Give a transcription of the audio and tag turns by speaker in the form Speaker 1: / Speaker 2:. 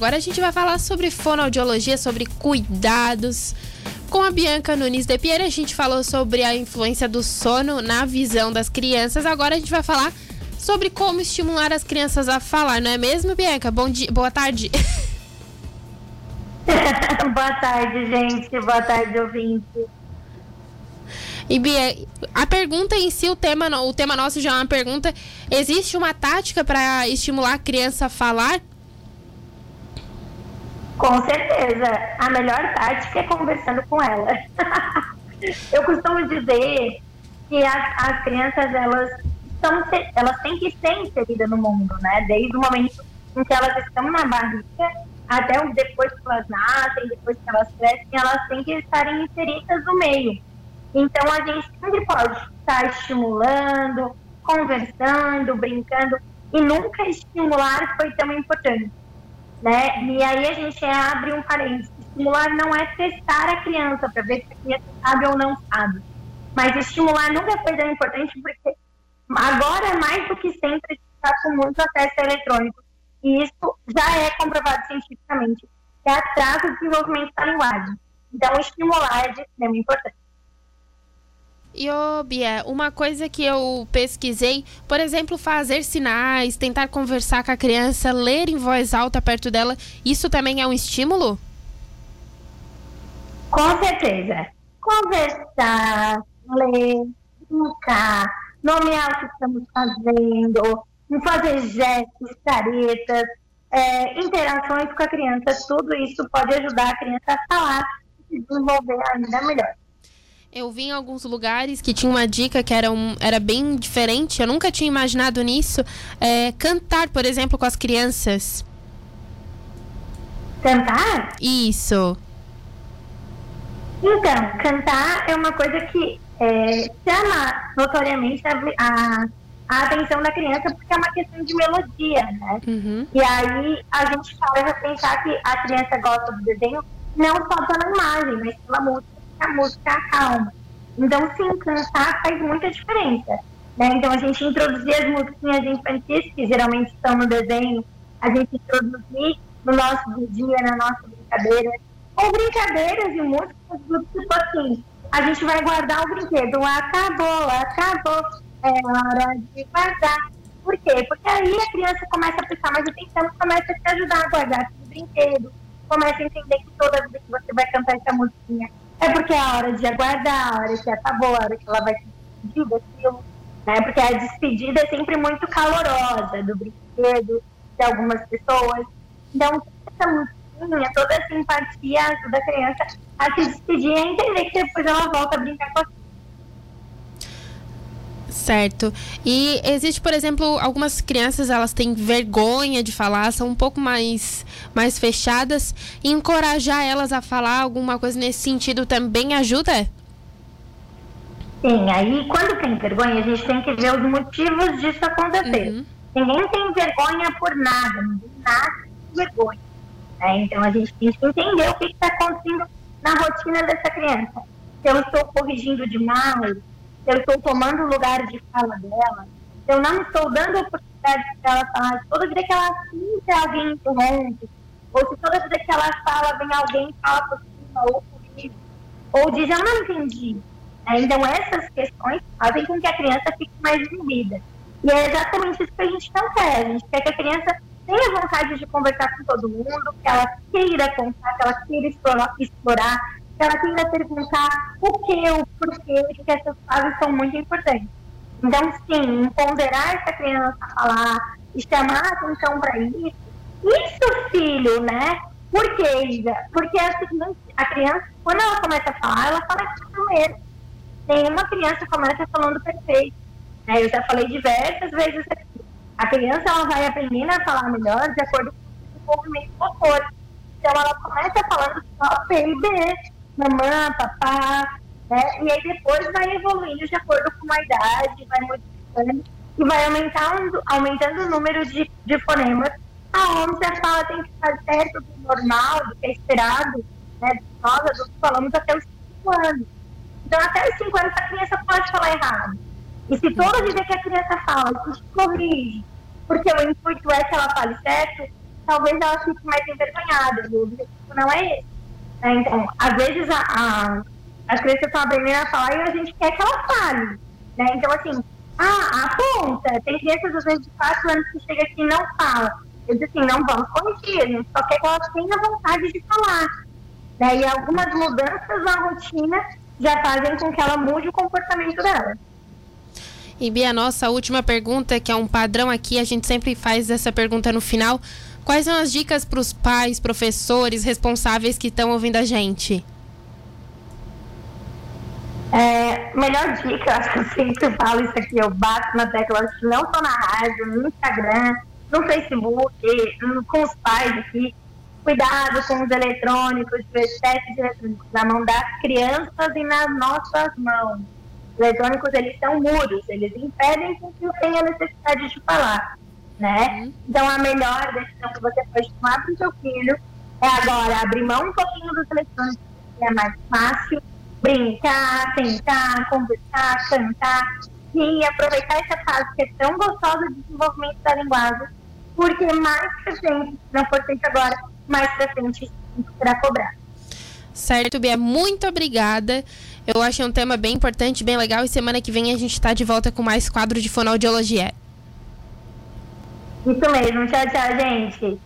Speaker 1: Agora a gente vai falar sobre fonoaudiologia, sobre cuidados. Com a Bianca Nunes de Pierre, a gente falou sobre a influência do sono na visão das crianças. Agora a gente vai falar sobre como estimular as crianças a falar, não é mesmo, Bianca? Bom dia, boa tarde.
Speaker 2: boa tarde, gente. Boa tarde, ouvinte.
Speaker 1: E Bia, a pergunta em si, o tema, o tema nosso já é uma pergunta. Existe uma tática para estimular a criança a falar?
Speaker 2: Com certeza. A melhor tática é conversando com ela. Eu costumo dizer que as, as crianças, elas, são, elas têm que ser inseridas no mundo, né? Desde o momento em que elas estão na barriga até depois que elas nascem, depois que elas crescem, elas têm que estarem inseridas no meio. Então, a gente sempre pode estar estimulando, conversando, brincando, e nunca estimular foi tão importante né? E aí a gente abre um parênteses. Estimular não é testar a criança para ver se a criança sabe ou não sabe. Mas estimular nunca foi tão importante porque agora, mais do que sempre, está com muito acesso eletrônico. E isso já é comprovado cientificamente, que atrasa o desenvolvimento da linguagem. Então, estimular é de extrema importância.
Speaker 1: E, ô, Bia, uma coisa que eu pesquisei, por exemplo, fazer sinais, tentar conversar com a criança, ler em voz alta perto dela, isso também é um estímulo?
Speaker 2: Com certeza. Conversar, ler, brincar, nomear o que estamos fazendo, fazer gestos, caretas, é, interações com a criança, tudo isso pode ajudar a criança a falar e desenvolver ainda melhor.
Speaker 1: Eu vi em alguns lugares que tinha uma dica que era, um, era bem diferente, eu nunca tinha imaginado nisso. É, cantar, por exemplo, com as crianças.
Speaker 2: Cantar?
Speaker 1: Isso.
Speaker 2: Então, cantar é uma coisa que é, chama notoriamente a, a, a, atenção da criança porque é uma questão de melodia, né? Uhum. E aí a gente para pensar que a criança gosta do desenho não só pela imagem, mas pela música a música acalma. Então, sim, cantar faz muita diferença. Né? Então, a gente introduzir as musiquinhas infantis, que geralmente estão no desenho, a gente introduzir no nosso dia, na nossa brincadeira, ou brincadeiras e músicas do tipo assim, a gente vai guardar o brinquedo, acabou, acabou, é hora de guardar. Por quê? Porque aí a criança começa a prestar mais atenção, começa a te ajudar a guardar o brinquedo, começa a entender que toda vez que você vai cantar essa musiquinha, é porque é a hora de aguardar, a hora que acabou, a hora que ela vai se despedir daquilo, né? Porque a despedida é sempre muito calorosa do brinquedo, de algumas pessoas. Então, essa musiquinha, toda essa empatia ajuda a criança a se despedir e a entender que depois ela volta a brincar com a
Speaker 1: Certo. E existe, por exemplo, algumas crianças, elas têm vergonha de falar, são um pouco mais, mais fechadas. Encorajar elas a falar alguma coisa nesse sentido também ajuda?
Speaker 2: Sim, aí quando tem vergonha, a gente tem que ver os motivos disso acontecer. Uhum. Ninguém tem vergonha por nada, ninguém nasce com vergonha. Né? Então a gente tem que entender o que está acontecendo na rotina dessa criança. Se eu estou corrigindo demais, eu estou tomando o lugar de fala dela, eu não estou dando oportunidade para ela falar, toda vida que ela assiste alguém interrompe, ou se toda vida que ela fala, vem alguém fala por cima ou ou diz, eu não entendi. É, então, essas questões fazem com que a criança fique mais inibida. E é exatamente isso que a gente não quer. A gente quer que a criança tenha vontade de conversar com todo mundo, que ela queira contar, que ela queira explorar, explorar ela tenta perguntar o que, o porquê, porque essas fases são muito importantes. Então, sim, empoderar essa criança a falar e chamar a atenção para isso. Isso, filho, né? Por quê, Isa? Porque seguinte, a criança, quando ela começa a falar, ela fala primeiro. Nenhuma criança começa falando perfeito. Né? Eu já falei diversas vezes aqui. A criança ela vai aprendendo a falar melhor de acordo com o desenvolvimento motor. Então, ela começa falando só P e B, mamã, papá, né? E aí depois vai evoluindo de acordo com a idade, vai modificando e vai aumentando, aumentando o número de, de fonemas, aonde a fala tem que estar perto do normal, do que é esperado, né? Nós adultos falamos até os 5 anos. Então, até os 5 anos, a criança pode falar errado. E se toda vida que a criança fala, a gente corrige, porque o intuito é que ela fale certo, talvez ela fique mais envergonhada. O objetivo não é esse. Né? Então, às vezes a, a, as crianças estão aprendendo a falar e a gente quer que ela fale. Né? Então, assim, ah, aponta. Tem crianças, às vezes, de 4 anos que chega aqui e não fala. Eu disse assim, não vamos corrigir, a gente só quer que ela tenha vontade de falar. Né? E algumas mudanças na rotina já fazem com que ela mude o comportamento dela.
Speaker 1: E Bia, nossa última pergunta, que é um padrão aqui, a gente sempre faz essa pergunta no final. Quais são as dicas para os pais, professores, responsáveis que estão ouvindo a gente?
Speaker 2: É, melhor dica, acho que eu sempre falo isso aqui, eu bato na tecla, não só na rádio, no Instagram, no Facebook, com os pais aqui. Cuidado com os eletrônicos, os testes eletrônicos na mão das crianças e nas nossas mãos eletrônicos eles são mudos, eles impedem que eu tenha necessidade de falar, né? Uhum. Então a melhor decisão que você pode tomar para o seu filho é agora abrir mão um pouquinho dos eletrônicos, que é mais fácil, brincar, tentar, conversar, cantar e aproveitar essa fase que é tão gostosa de desenvolvimento da linguagem, porque mais pra frente, se não for feito agora, mais pra frente será cobrado.
Speaker 1: Certo, Bia, muito obrigada. Eu achei um tema bem importante, bem legal. E semana que vem a gente está de volta com mais quadro de fonoaudiologia.
Speaker 2: Isso mesmo. Tchau, tchau, gente.